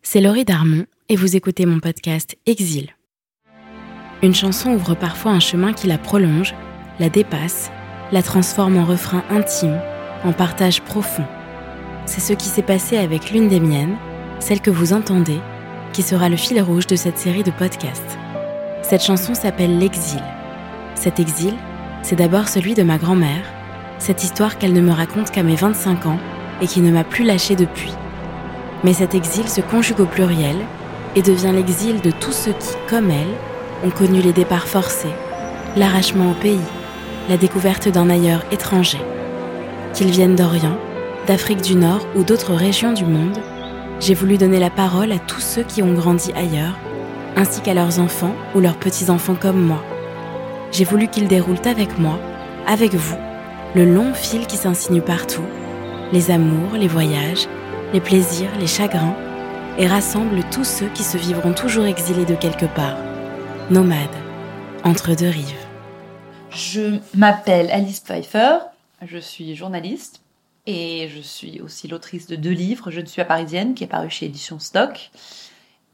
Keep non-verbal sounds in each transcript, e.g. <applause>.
C'est Laurie Darmon et vous écoutez mon podcast Exil. Une chanson ouvre parfois un chemin qui la prolonge, la dépasse, la transforme en refrain intime, en partage profond. C'est ce qui s'est passé avec l'une des miennes, celle que vous entendez, qui sera le fil rouge de cette série de podcasts. Cette chanson s'appelle L'exil. Cet exil, c'est d'abord celui de ma grand-mère, cette histoire qu'elle ne me raconte qu'à mes 25 ans et qui ne m'a plus lâchée depuis. Mais cet exil se conjugue au pluriel et devient l'exil de tous ceux qui, comme elle, ont connu les départs forcés, l'arrachement au pays, la découverte d'un ailleurs étranger. Qu'ils viennent d'Orient, d'Afrique du Nord ou d'autres régions du monde, j'ai voulu donner la parole à tous ceux qui ont grandi ailleurs, ainsi qu'à leurs enfants ou leurs petits-enfants comme moi. J'ai voulu qu'ils déroulent avec moi, avec vous, le long fil qui s'insinue partout, les amours, les voyages, les plaisirs, les chagrins, et rassemble tous ceux qui se vivront toujours exilés de quelque part, nomades, entre deux rives. Je m'appelle Alice Pfeiffer, je suis journaliste et je suis aussi l'autrice de deux livres, Je ne suis pas parisienne, qui est paru chez Édition Stock,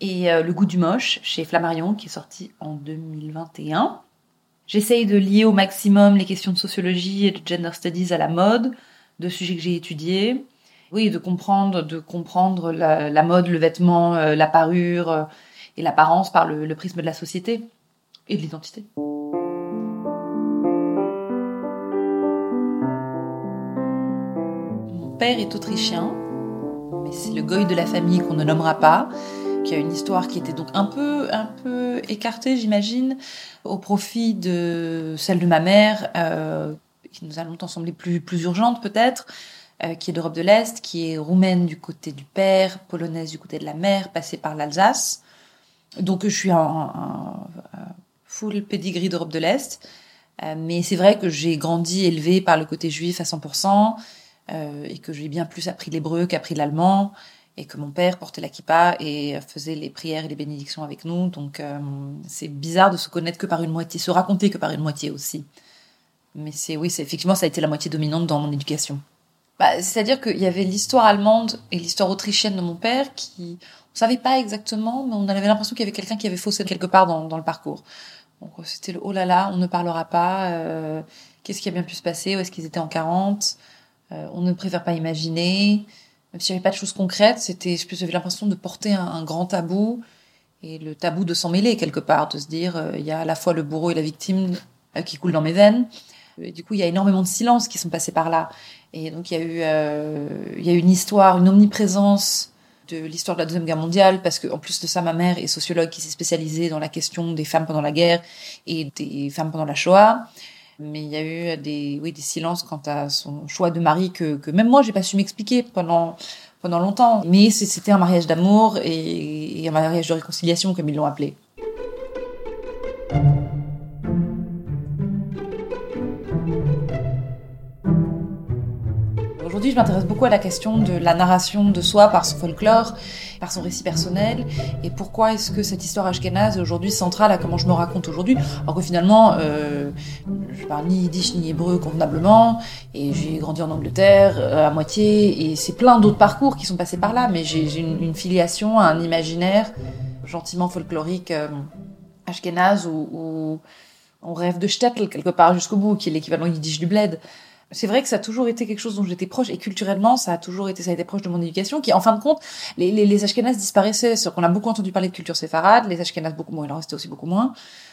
et euh, Le goût du moche chez Flammarion, qui est sorti en 2021. J'essaye de lier au maximum les questions de sociologie et de gender studies à la mode, de sujets que j'ai étudiés. Oui, de comprendre, de comprendre la, mode, le vêtement, euh, la parure euh, et l'apparence par le prisme de la société et de l'identité. père est autrichien, mais c'est le goy de la famille qu'on ne nommera pas, qui a une histoire qui était donc un peu, un peu écartée, j'imagine, au profit de celle de ma mère, euh, qui nous a longtemps semblé plus, plus urgente peut-être, euh, qui est d'Europe de l'Est, qui est roumaine du côté du père, polonaise du côté de la mère, passée par l'Alsace. Donc je suis un, full pedigree d'Europe de l'Est. Euh, mais c'est vrai que j'ai grandi élevé par le côté juif à 100%, euh, et que j'ai bien plus appris l'hébreu qu'appris l'allemand et que mon père portait la kippa et faisait les prières et les bénédictions avec nous. Donc euh, c'est bizarre de se connaître que par une moitié, se raconter que par une moitié aussi. Mais c'est oui, c'est effectivement ça a été la moitié dominante dans mon éducation. Bah, c'est-à-dire qu'il y avait l'histoire allemande et l'histoire autrichienne de mon père qui on savait pas exactement, mais on avait l'impression qu'il y avait quelqu'un qui avait faussé quelque part dans, le parcours. Donc c'était le oh là là, on ne parlera pas. Euh, Qu'est-ce qui a bien pu se passer Où est-ce qu'ils étaient en 40 euh, on ne préfère pas imaginer. Même s'il n'y pas de choses concrètes, c'était, j'avais l'impression de porter un, grand tabou et le tabou de s'en mêler quelque part, de se dire euh, il y a à la fois le bourreau et la victime euh, qui coulent dans mes veines. Du coup, il y a énormément de silences qui sont passés par là. Et donc, il y a eu, il y a une histoire, une omniprésence de l'histoire de la deuxième guerre mondiale, parce que en plus de ça, ma mère est sociologue qui s'est spécialisée dans la question des femmes pendant la guerre et des femmes pendant la Shoah mais il y a eu des, oui, des silences quant à son choix de mari que, que même moi, j'ai pas su m'expliquer pendant, pendant longtemps. Mais c'était un mariage d'amour et, et un mariage de réconciliation, comme ils l'ont appelé. Je m'intéresse beaucoup à la question de la narration de soi par son folklore, par son récit personnel, et pourquoi est-ce que cette histoire ashkénaze est aujourd'hui centrale à comment je me raconte aujourd'hui, alors que finalement, euh, je parle ni yiddish ni hébreu convenablement, et j'ai grandi en Angleterre euh, à moitié, et c'est plein d'autres parcours qui sont passés par là, mais j'ai une, filiation à un imaginaire gentiment folklorique euh, ashkénaze où, on rêve de shtetl quelque part jusqu'au bout, qui est l'équivalent yiddish du bled c'est vrai que ça a toujours été quelque chose dont j'étais proche et culturellement ça a toujours été ça a été proche de mon éducation qui en fin de compte les les, les Ashkénazes disparaissaient. C'est qu'on a beaucoup entendu parler de culture séfarade les Ashkénazes beaucoup moins il en restait aussi beaucoup moins.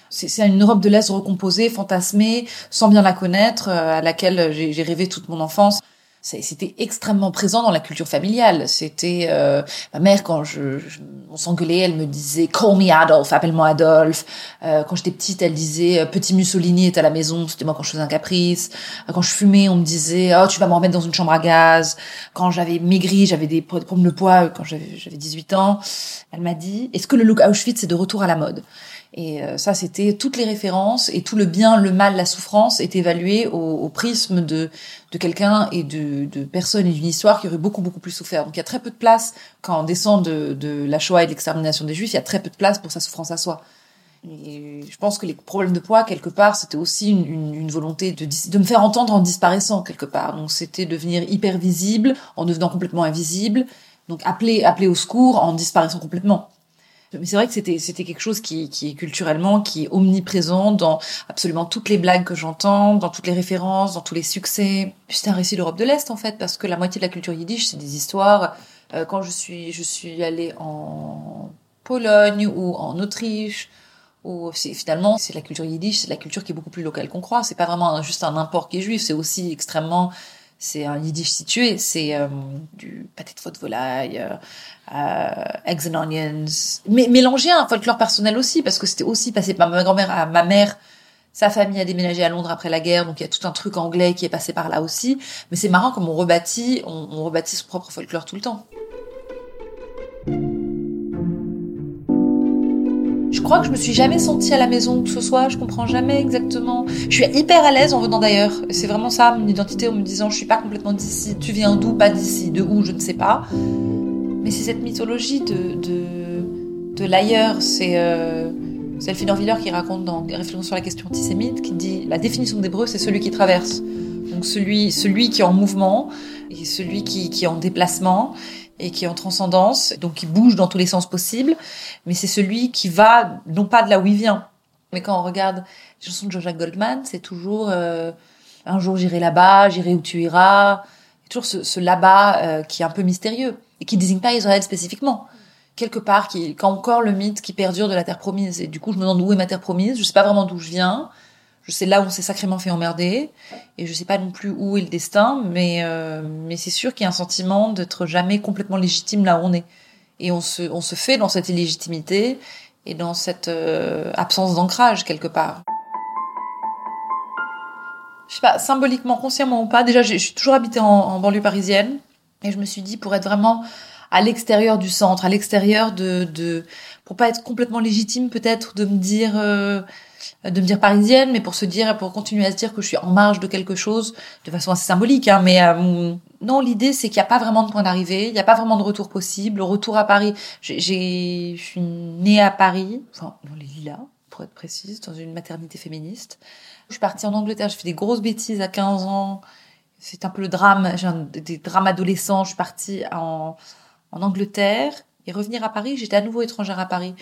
C'est une Europe de l'Est recomposée fantasmée sans bien la connaître euh, à laquelle j'ai rêvé toute mon enfance c'était extrêmement présent dans la culture familiale. C'était euh, ma mère quand je, on s'engueulait, elle me disait "Call me Adolphe, appelle-moi Adolphe". Euh, quand j'étais petite, elle disait euh, "Petit Mussolini est à la maison". C'était moi quand je faisais un caprice. Quand je fumais, on me disait "Oh, tu vas me remettre dans une chambre à gaz". Quand j'avais maigri, j'avais des problèmes de poids quand j'avais j'avais 18 ans, elle m'a dit "Est-ce que le look Auschwitz est de retour à la mode? Et euh, ça, c'était toutes les références et tout le bien, le mal, la souffrance est évalué au, au prisme de, de quelqu'un et de, de personnes et d'une histoire qui aurait beaucoup, beaucoup plus souffert. Donc il y a très peu de place, quand on descend de, de la Shoah et de l'extermination des Juifs, il y a très peu de place pour sa souffrance à soi. Et je pense que les problèmes de poids, quelque part, c'était aussi une, une, une volonté de, de me faire entendre en disparaissant, quelque part. Donc c'était devenir hyper visible, en devenant complètement invisible. Donc appeler, appeler au secours en disparaissant complètement. Mais c'est vrai que c'était c'était quelque chose qui, qui est culturellement qui est omniprésent dans absolument toutes les blagues que j'entends, dans toutes les références, dans tous les succès. C'est un récit d'Europe de l'Est en fait parce que la moitié de la culture yiddish c'est des histoires. Euh, quand je suis je suis allée en Pologne ou en Autriche ou finalement c'est la culture yiddish, c'est la culture qui est beaucoup plus locale qu'on croit. C'est pas vraiment juste un import qui est juif, c'est aussi extrêmement c'est un yiddish situé, c'est euh, du pâté de faux de volaille, euh, euh, eggs and onions, mais mélangé un folklore personnel aussi, parce que c'était aussi passé par ma grand-mère à ma mère. Sa famille a déménagé à Londres après la guerre, donc il y a tout un truc anglais qui est passé par là aussi. Mais c'est marrant comme on rebâtit, on, on rebâtit son propre folklore tout le temps. Je crois que je me suis jamais sentie à la maison que ce soit, je comprends jamais exactement. Je suis hyper à l'aise en venant d'ailleurs. C'est vraiment ça, mon identité, en me disant je suis pas complètement d'ici, tu viens d'où, pas d'ici, de où, je ne sais pas. Mais c'est cette mythologie de, de, de l'ailleurs, c'est euh, Norviller qui raconte dans Réflexions sur la question antisémite, qui dit la définition d'hébreu, c'est celui qui traverse. Donc celui, celui qui est en mouvement, et celui qui, qui est en déplacement, et qui est en transcendance, donc qui bouge dans tous les sens possibles, mais c'est celui qui va non pas de là où il vient. Mais quand on regarde les chansons de Jean-Jacques Goldman, c'est toujours euh, un jour j'irai là-bas, j'irai où tu iras. A toujours ce, ce là-bas euh, qui est un peu mystérieux et qui désigne pas Israël spécifiquement. Quelque part, qui, quand encore le mythe qui perdure de la terre promise. Et du coup, je me demande où est ma terre promise. Je sais pas vraiment d'où je viens. Je sais là où on s'est sacrément fait emmerder, et je sais pas non plus où est le destin, mais euh, mais c'est sûr qu'il y a un sentiment d'être jamais complètement légitime là où on est, et on se on se fait dans cette illégitimité et dans cette euh, absence d'ancrage quelque part. Je sais pas, symboliquement, consciemment ou pas. Déjà, je suis toujours habité en, en banlieue parisienne, et je me suis dit pour être vraiment à l'extérieur du centre, à l'extérieur de, de, pour pas être complètement légitime peut-être de me dire euh, de me dire parisienne, mais pour se dire, pour continuer à se dire que je suis en marge de quelque chose, de façon assez symbolique. Hein, mais euh, non, l'idée c'est qu'il n'y a pas vraiment de point d'arrivée, il n'y a pas vraiment de retour possible. Le retour à Paris, j'ai, je suis née à Paris, enfin dans les Lilas, pour être précise, dans une maternité féministe. Je suis partie en Angleterre, j'ai fait des grosses bêtises à 15 ans. C'est un peu le drame, j'ai des drames adolescents. Je suis partie en, en Angleterre et revenir à Paris. J'étais à nouveau étrangère à Paris.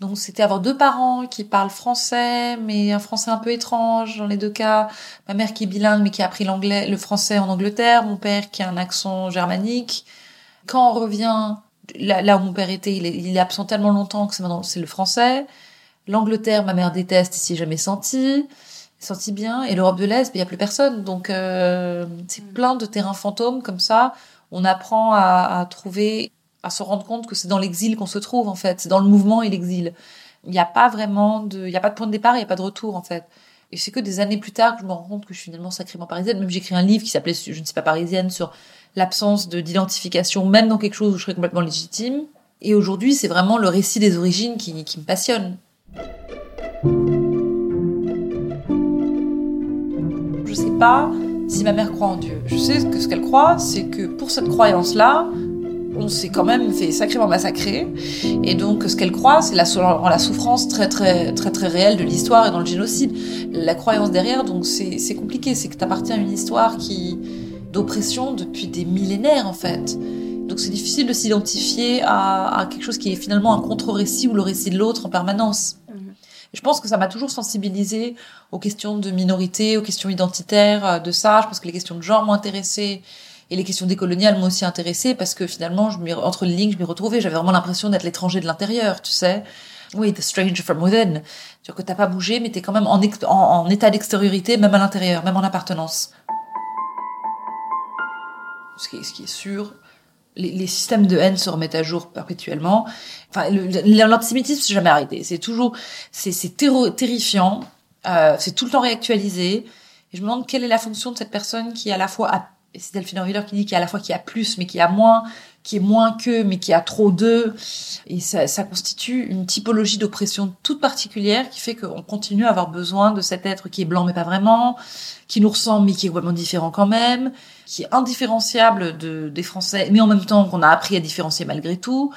Donc c'était avoir deux parents qui parlent français, mais un français un peu étrange dans les deux cas. Ma mère qui est bilingue, mais qui a appris l'anglais, le français en Angleterre. Mon père qui a un accent germanique. Quand on revient là, où mon père était, il est, absent tellement longtemps que c'est maintenant c'est le français. L'Angleterre, ma mère déteste, ici jamais senti, senti bien. Et l'Europe de l'Est, il y a plus personne. Donc euh, c'est plein de terrains fantômes comme ça. On apprend à, trouver à se rendre compte que c'est dans l'exil qu'on se trouve en fait, c'est dans le mouvement et l'exil. Il n'y a pas vraiment de, il n'y a pas de point de départ, il n'y a pas de retour en fait. Et c'est que des années plus tard que je me rends compte que je suis finalement sacrément parisienne. Même j'ai écrit un livre qui s'appelait Je ne suis pas parisienne sur l'absence de d'identification, même dans quelque chose où je serais complètement légitime. Et aujourd'hui, c'est vraiment le récit des origines qui, qui me passionne. Je sais pas si ma mère croit en Dieu. Je sais que ce qu'elle croit, c'est que pour cette croyance-là, on s'est quand même fait sacrément massacrer. Et donc, ce qu'elle croit, c'est la, souffrance très, très, très, très réelle de l'histoire et dans le génocide. La croyance derrière, donc, c'est compliqué. C'est que tu appartiens à une histoire qui, d'oppression depuis des millénaires, en fait. Donc, c'est difficile de s'identifier à, quelque chose qui est finalement un contre-récit ou le récit de l'autre en permanence. Je pense que ça m'a toujours sensibilisé aux questions de minorité, aux questions identitaires, euh, de ça. Je pense que les questions de genre m'ont intéressée. Et les questions décoloniales m'ont aussi intéressée parce que finalement, entre les lignes, je m'y retrouvais. J'avais vraiment l'impression d'être l'étranger de l'intérieur, tu sais. Oui, the stranger from within. Tu que t'as pas bougé, mais t'es quand même en, état d'extériorité, même à l'intérieur, même en appartenance. ce qui est sûr. Les, systèmes de haine se remettent à jour perpétuellement. Enfin, l'antisémitisme c'est jamais arrêté. C'est toujours, c'est, terrifiant. Euh, c'est tout le temps réactualisé. Et je me demande quelle est la fonction de cette personne qui à la fois a, c'est Delphine qui dit qu'il y a à la fois qui a plus mais qui a moins, qui est moins que mais qui a trop d'eux. Et ça, constitue une typologie d'oppression toute particulière qui fait qu'on continue à avoir besoin de cet être qui est blanc mais pas vraiment, qui nous ressemble mais qui est complètement différent quand même, qui est indifférenciable de, des Français, mais en même temps qu'on a appris à différencier malgré tout.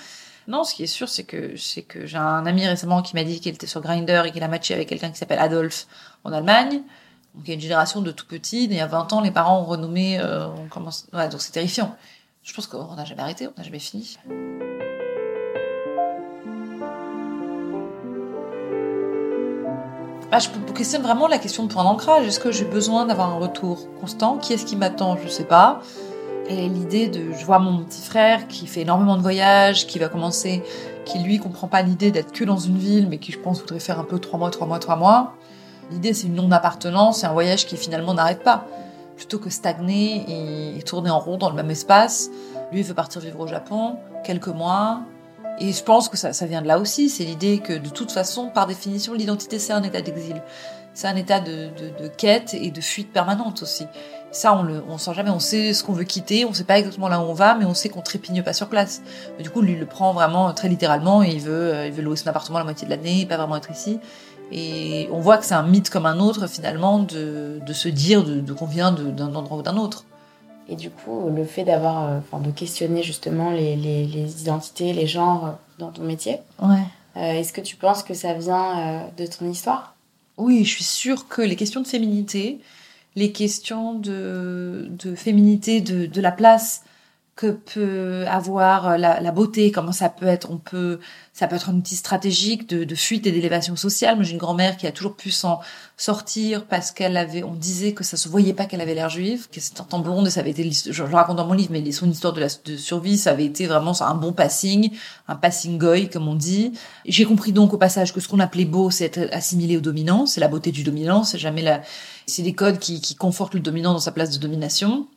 Non, ce qui est sûr, c'est que c'est que j'ai un ami récemment qui m'a dit qu'il était sur Grindr et qu'il a matché avec quelqu'un qui s'appelle Adolphe en Allemagne. Donc il y a une génération de tout petits. Y a 20 ans, les parents ont renommé. Euh. Ouais, donc c'est terrifiant. Je pense qu'on n'a jamais arrêté, on n'a jamais fini. Bah, je questionne vraiment la question de point d'ancrage. Est-ce que j'ai besoin d'avoir un retour constant? Qui est-ce qui m'attend? Je sais pas. Et l'idée de, je vois mon petit frère qui fait énormément de voyages, qui va commencer, qui lui comprend pas l'idée d'être que dans une ville, mais qui je pense voudrait faire un peu trois mois, trois mois, trois mois. L'idée c'est une non-appartenance, c'est un voyage qui finalement n'arrête pas. Plutôt que stagner et, tourner en rond dans le même espace. Lui veut partir vivre au Japon, quelques mois. Et je pense que ça, vient de là aussi, c'est l'idée que de toute façon, par définition, l'identité c'est un état d'exil. C'est un état de, quête et de fuite permanente aussi. Ça, on le, sent jamais. On sait ce qu'on veut quitter, on sait pas exactement là où on va, mais on sait qu'on trépigne pas sur place. Du coup, lui, il le prend vraiment très littéralement et il veut, euh, il veut louer son appartement la moitié de l'année, pas vraiment être ici. Et on voit que c'est un mythe comme un autre, finalement, de, de se dire de, de qu'on vient d'un endroit ou d'un autre. Et du coup, le fait d'avoir, euh, enfin, de questionner justement les, les, les identités, les genres euh, dans ton métier, Ouais. euh, est-ce que tu penses que ça vient euh, de ton histoire? Oui, je suis sûre que les questions de féminité, les questions de, de féminité, de, de la place que peut avoir la, la beauté, comment ça peut être, on peut, ça peut être un outil stratégique de, de fuite et d'élévation sociale. Moi, j'ai une grand-mère qui a toujours pu s'en sortir parce qu'elle avait, on disait que ça se voyait pas qu'elle avait l'air juive, que c'était un temps blonde et ça avait été, je, je raconte dans mon livre, mais son histoire de, la, de survie, ça avait été vraiment un bon passing, un passing goy, comme on dit. J'ai compris donc au passage que ce qu'on appelait beau, c'est être assimilé au dominant, c'est la beauté du dominant, c'est jamais la, c'est des codes qui, qui confortent le dominant dans sa place de domination.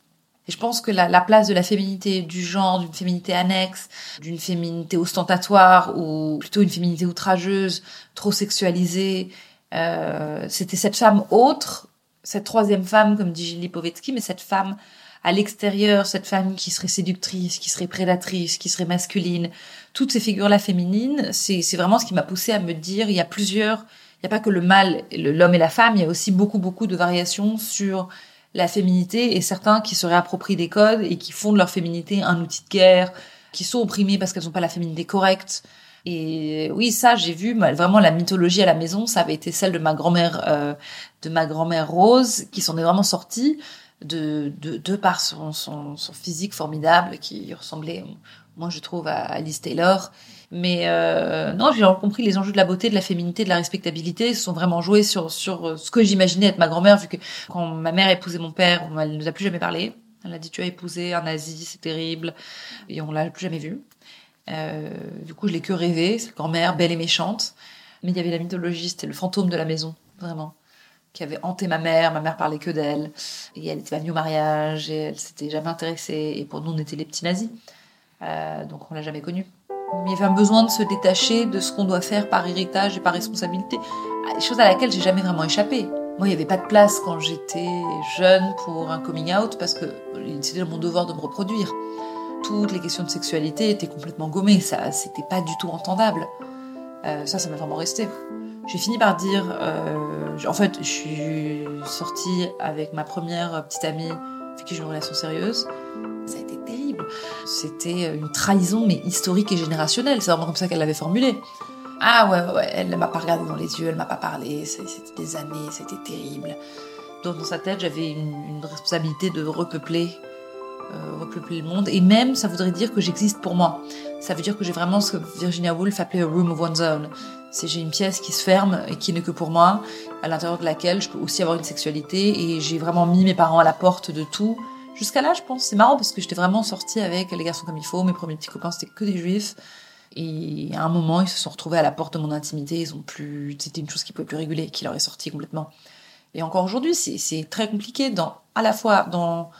Et je pense que la, la place de la féminité, du genre, d'une féminité annexe, d'une féminité ostentatoire ou plutôt une féminité outrageuse, trop sexualisée, euh, c'était cette femme autre, cette troisième femme, comme dit Gilles Lipovetsky, mais cette femme à l'extérieur, cette femme qui serait séductrice, qui serait prédatrice, qui serait masculine, toutes ces figures-là féminines, c'est vraiment ce qui m'a poussé à me dire, il y a plusieurs, il n'y a pas que le mâle, le- l'homme et la femme, il y a aussi beaucoup, beaucoup de variations sur la féminité et certains qui se réapproprient des codes et qui font de leur féminité un outil de guerre, qui sont opprimés parce qu'elles n'ont pas la féminité correcte. Et oui, ça, j'ai vu vraiment la mythologie à la maison, ça avait été celle de ma grand-mère, euh, de ma grand-mère Rose, qui s'en est vraiment sortie de, de, de par son, son, son physique formidable, qui ressemblait, moi je trouve, à Alice Taylor. Mais euh, non, j'ai compris les enjeux de la beauté, de la féminité, de la respectabilité se sont vraiment joués sur sur ce que j'imaginais être ma grand-mère, vu que quand ma mère a épousé mon père, elle ne nous a plus jamais parlé. Elle a dit tu as épousé un nazi, c'est terrible, et on l'a plus jamais vu. Euh, du coup, je l'ai que rêvé, cette grand-mère belle et méchante. Mais il y avait la mythologie, c'était le fantôme de la maison, vraiment, qui avait hanté ma mère. Ma mère parlait que d'elle, et elle était pas venue au mariage, et elle s'était jamais intéressée. Et pour nous, on était les petits nazis, euh, donc on l'a jamais connue. Il y avait un besoin de se détacher de ce qu'on doit faire par héritage et par responsabilité, chose à laquelle j'ai jamais vraiment échappé. Moi, il n'y avait pas de place quand j'étais jeune pour un coming out parce que c'était mon devoir de me reproduire. Toutes les questions de sexualité étaient complètement gommées, ça, c'était pas du tout entendable. Euh, ça, ça m'a vraiment resté. J'ai fini par dire, euh, en fait, je suis sortie avec ma première petite amie avec qui j'ai une relation sérieuse. Ça a été. C'était une trahison, mais historique et générationnelle. C'est vraiment comme ça qu'elle l'avait formulé. Ah ouais, ouais, ouais, elle ne m'a pas regardé dans les yeux, elle m'a pas parlé, c'était des années, c'était terrible. Donc dans sa tête, j'avais une, une, responsabilité de repeupler, euh, repeupler le monde. Et même, ça voudrait dire que j'existe pour moi. Ça veut dire que j'ai vraiment ce que Virginia Woolf appelait a room of one's own. C'est j'ai une pièce qui se ferme et qui n'est que pour moi, à l'intérieur de laquelle je peux aussi avoir une sexualité. Et j'ai vraiment mis mes parents à la porte de tout. Jusqu'à là, je pense, c'est marrant parce que j'étais vraiment sortie avec les garçons comme il faut. Mes premiers petits copains, c'était que des juifs. Et à un moment, ils se sont retrouvés à la porte de mon intimité. Ils ont plus, c'était une chose qui pouvait plus réguler, qui leur est sortie complètement. Et encore aujourd'hui, c'est très compliqué à la fois dans,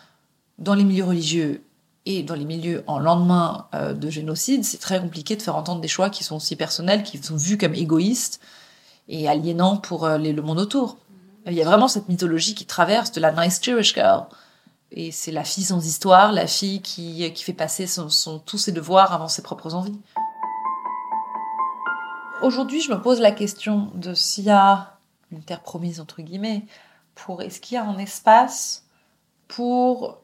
dans les milieux religieux Et dans les milieux en lendemain euh, de génocide, c'est très compliqué de faire entendre des choix qui sont aussi personnels, qui sont vus comme égoïstes et aliénants pour euh, le monde autour. Il y a vraiment cette mythologie qui traverse de la nice Jewish girl. Et c'est la fille sans histoire, la fille qui, qui fait passer son, tous ses devoirs avant ses propres envies. Aujourd'hui, je me pose la question de s'il y a une terre promise, entre guillemets, pour est-ce qu'il y a un espace pour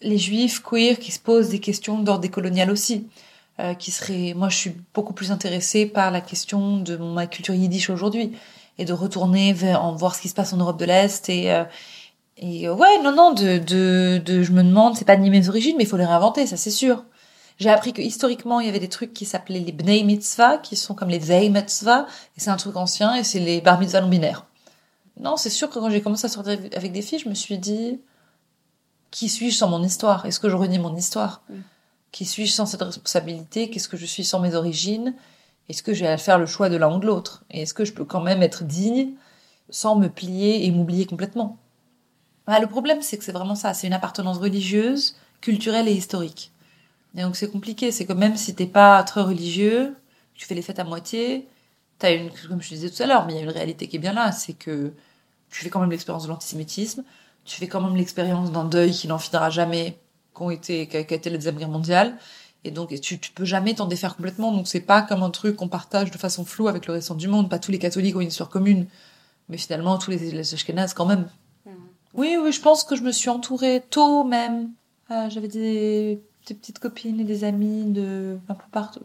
les juifs queer qui se posent des questions d'ordre décolonial aussi. Euh, qui serait, moi, je suis beaucoup plus intéressée par la question de ma culture yiddish aujourd'hui et de retourner en voir ce qui se passe en Europe de l'Est et euh, et euh, ouais, non, non, de, de, de je me demande, c'est pas ni mes origines, mais il faut les réinventer, ça c'est sûr. J'ai appris que historiquement, il y avait des trucs qui s'appelaient les Bnei Mitzvah, qui sont comme les Vei Mitzvah, et c'est un truc ancien, et c'est les Bar Mitzvah non binaires. Non, c'est sûr que quand j'ai commencé à sortir avec des filles, je me suis dit, qui suis-je sans mon histoire? Est-ce que je renie mon histoire? Qui suis-je sans cette responsabilité? Qu'est-ce que je suis sans mes origines? Est-ce que j'ai à faire le choix de l'un ou de l'autre? Et est-ce que je peux quand même être digne sans me plier et m'oublier complètement? Bah, Le problème, c'est que c'est vraiment ça. C'est une appartenance religieuse, culturelle et historique. Et donc c'est compliqué. C'est que même si t'es pas très religieux, tu fais les fêtes à moitié, t'as une, comme je disais tout à l'heure, mais il y a une réalité qui est bien là, c'est que tu fais quand même l'expérience de l'antisémitisme, tu fais quand même l'expérience d'un deuil qui n'en finira jamais, qu'ont été, qu'a été la deuxième guerre mondiale. Et donc, tu, tu peux jamais t'en défaire complètement. Donc, c'est pas comme un truc qu'on partage de façon floue avec le reste du monde. Pas tous les catholiques ont une histoire commune. Mais finalement, tous les, les Ashkenazes, quand même. Oui, oui, je pense que je me suis entourée tôt même. Euh, j'avais des, petites copines et des amis de un peu partout.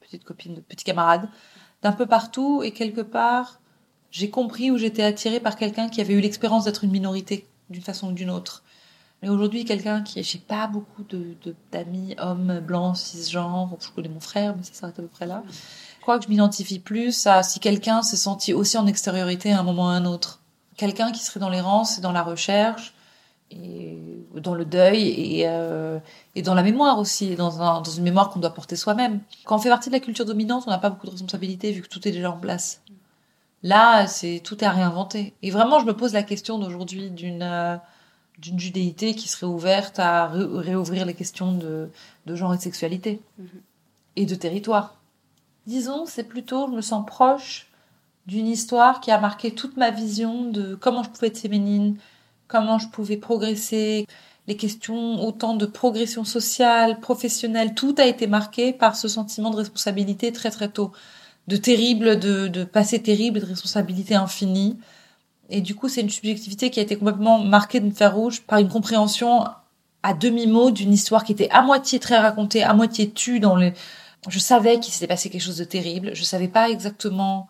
Petites copines, de petits camarades d'un peu partout. Et quelque part, j'ai compris où j'étais attirée par quelqu'un qui avait eu l'expérience d'être une minorité d'une façon ou d'une autre. Mais aujourd'hui, quelqu'un qui, j'ai pas beaucoup de, d'amis hommes blancs, cisgenres, je connais mon frère, mais ça s'arrête à peu près là. Je crois que je m'identifie plus à si quelqu'un s'est senti aussi en extériorité à un moment ou à un autre. Quelqu'un qui serait dans l'errance et dans la recherche, et dans le deuil et, euh, et dans la mémoire aussi, dans, un, dans une mémoire qu'on doit porter soi-même. Quand on fait partie de la culture dominante, on n'a pas beaucoup de responsabilités vu que tout est déjà en place. Là, c'est tout est à réinventer. Et vraiment, je me pose la question d'aujourd'hui d'une euh, d'une judéité qui serait ouverte à réouvrir les questions de, de genre et de sexualité mm-hmm. et de territoire. Disons, c'est plutôt, je me sens proche d'une histoire qui a marqué toute ma vision de comment je pouvais être féminine, comment je pouvais progresser, les questions autant de progression sociale, professionnelle, tout a été marqué par ce sentiment de responsabilité très très tôt de terrible, de, de passé terrible, de responsabilité infinie. Et du coup, c'est une subjectivité qui a été complètement marquée de fer rouge par une compréhension à demi-mot d'une histoire qui était à moitié très racontée, à moitié tue dans les... Je savais qu'il s'était passé quelque chose de terrible. Je savais pas exactement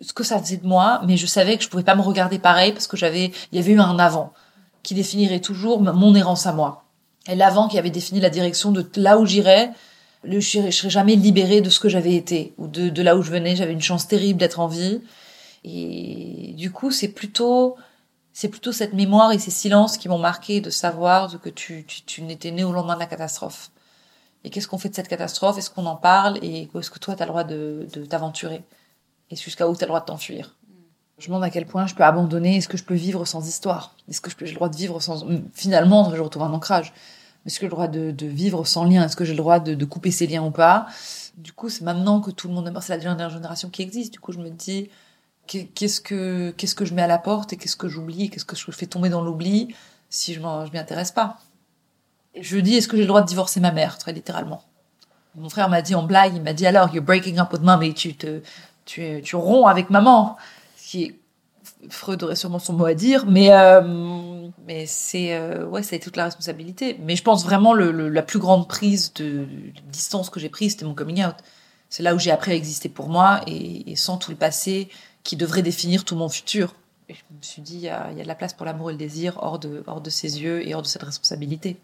ce que ça faisait de moi, mais je savais que je pouvais pas me regarder pareil parce que j'avais, il y avait eu un avant qui définirait toujours mon errance à moi. Et l'avant qui avait défini la direction de là où j'irais, je, serais jamais libérée de ce que j'avais été ou de, là où je venais. J'avais une chance terrible d'être en vie. Et du coup, c'est plutôt, c'est plutôt cette mémoire et ces silences qui m'ont marqué de savoir que tu, n'étais né au lendemain de la catastrophe. Et qu'est-ce qu'on fait de cette catastrophe? Est-ce qu'on en parle? Et est-ce que toi, tu as le droit de t'aventurer? Et jusqu'à où tu as le droit de t'enfuir Je me demande à quel point je peux abandonner. Est-ce que je peux vivre sans histoire? Est-ce que j'ai le droit de vivre sans... Finalement, je retrouve un ancrage. Est-ce que j'ai le droit de, vivre sans lien? Est-ce que j'ai le droit de, couper ces liens ou pas? Du coup, c'est maintenant que tout le monde est mort. C'est la dernière génération qui existe. Du coup, je me dis, qu'est-ce que qu'est-ce que je mets à la porte et qu'est-ce que j'oublie Qu'est-ce que je fais tomber dans l'oubli si je m'y intéresse pas? Je dis, est-ce que j'ai le droit de divorcer ma mère, très littéralement Mon frère m'a dit en blague, il m'a dit alors, you're breaking up with mommy, tu te tu, tu romps avec maman, ce qui est Freud aurait sûrement son mot à dire, mais euh, mais c'est euh, ouais, ça toute la responsabilité. Mais je pense vraiment le, la plus grande prise de, distance que j'ai prise, c'était mon coming out. C'est là où j'ai appris à exister pour moi et, sans tout le passé qui devrait définir tout mon futur. Et je me suis dit, il y a, y a de la place pour l'amour et le désir hors de hors de ses yeux et hors de cette responsabilité.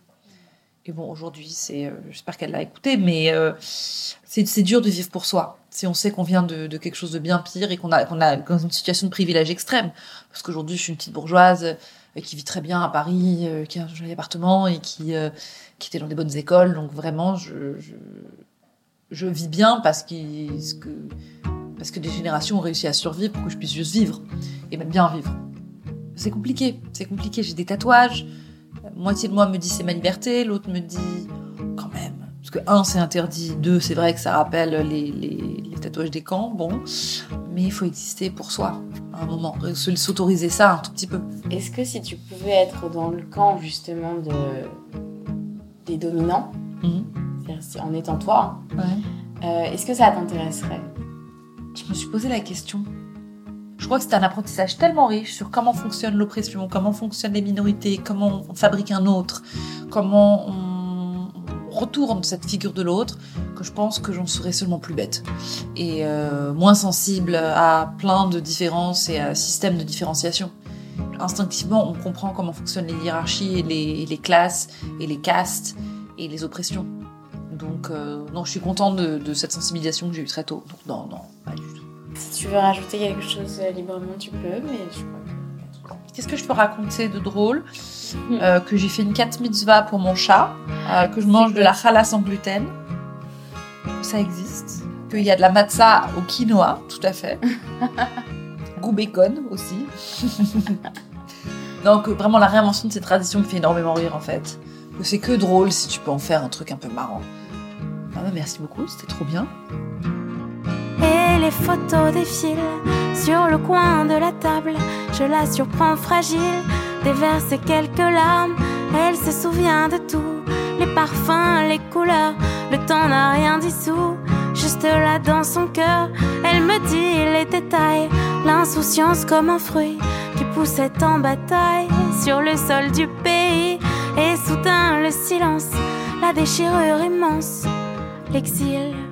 Et bon, aujourd'hui, c'est, euh, j'espère qu'elle l'a écouté, mais euh, c'est, dur de vivre pour soi. Si on sait qu'on vient de, de quelque chose de bien pire et qu'on a, qu'on a une situation de privilège extrême. Parce qu'aujourd'hui, je suis une petite bourgeoise euh, qui vit très bien à Paris, qui a un joli appartement et qui, qui était dans des bonnes écoles. Donc vraiment, je, je, je vis bien parce, que, parce que des générations ont réussi à survivre pour que je puisse juste vivre. Et même bien vivre. C'est compliqué, c'est compliqué. J'ai des tatouages moitié de moi me dit c'est ma liberté, l'autre me dit que un, c'est interdit, deux, c'est vrai que ça rappelle les, les, les, tatouages des camps, bon, mais il faut exister pour soi à un moment, s'autoriser ça un tout petit peu. Est-ce que si tu pouvais être dans le camp justement de des dominants, mhm. en étant toi, euh, est-ce que ça t'intéresserait? Je me suis posé la question. Je crois que c'est un apprentissage tellement riche sur comment fonctionne l'oppression, comment fonctionnent les minorités, comment on fabrique un autre, comment on retourne cette figure de l'autre, que je pense que j'en serais seulement plus bête et euh, moins sensible à plein de différences et à systèmes de différenciation. Instinctivement, on comprend comment fonctionnent les hiérarchies et les, classes et les castes et les oppressions. Donc, euh, non, je suis contente de, cette sensibilisation que j'ai eue très tôt. Donc, non. Si tu veux rajouter quelque chose euh, librement, tu peux, mais je crois Qu'est-ce que je peux raconter de drôle hmm. euh, Que j'ai fait une cat mitzvah pour mon chat, euh, que je mange de la challah sans gluten? Ça existe. Qu'il y a de la matzah au quinoa, tout à fait. <laughs> Goût bacon aussi. Donc vraiment la réinvention de ces traditions me fait énormément rire en fait. C'est que drôle si tu peux en faire un truc un peu marrant. Ah merci beaucoup, c'était trop bien les photos défilent sur le coin de la table. Je la surprends fragile, déverse quelques larmes. Elle se souvient de tout, les parfums, les couleurs. Le temps n'a rien dissous, juste là dans son cœur. Elle me dit les détails, l'insouciance comme un fruit qui poussait en bataille sur le sol du pays. Et soudain le silence, la déchirure immense, l'exil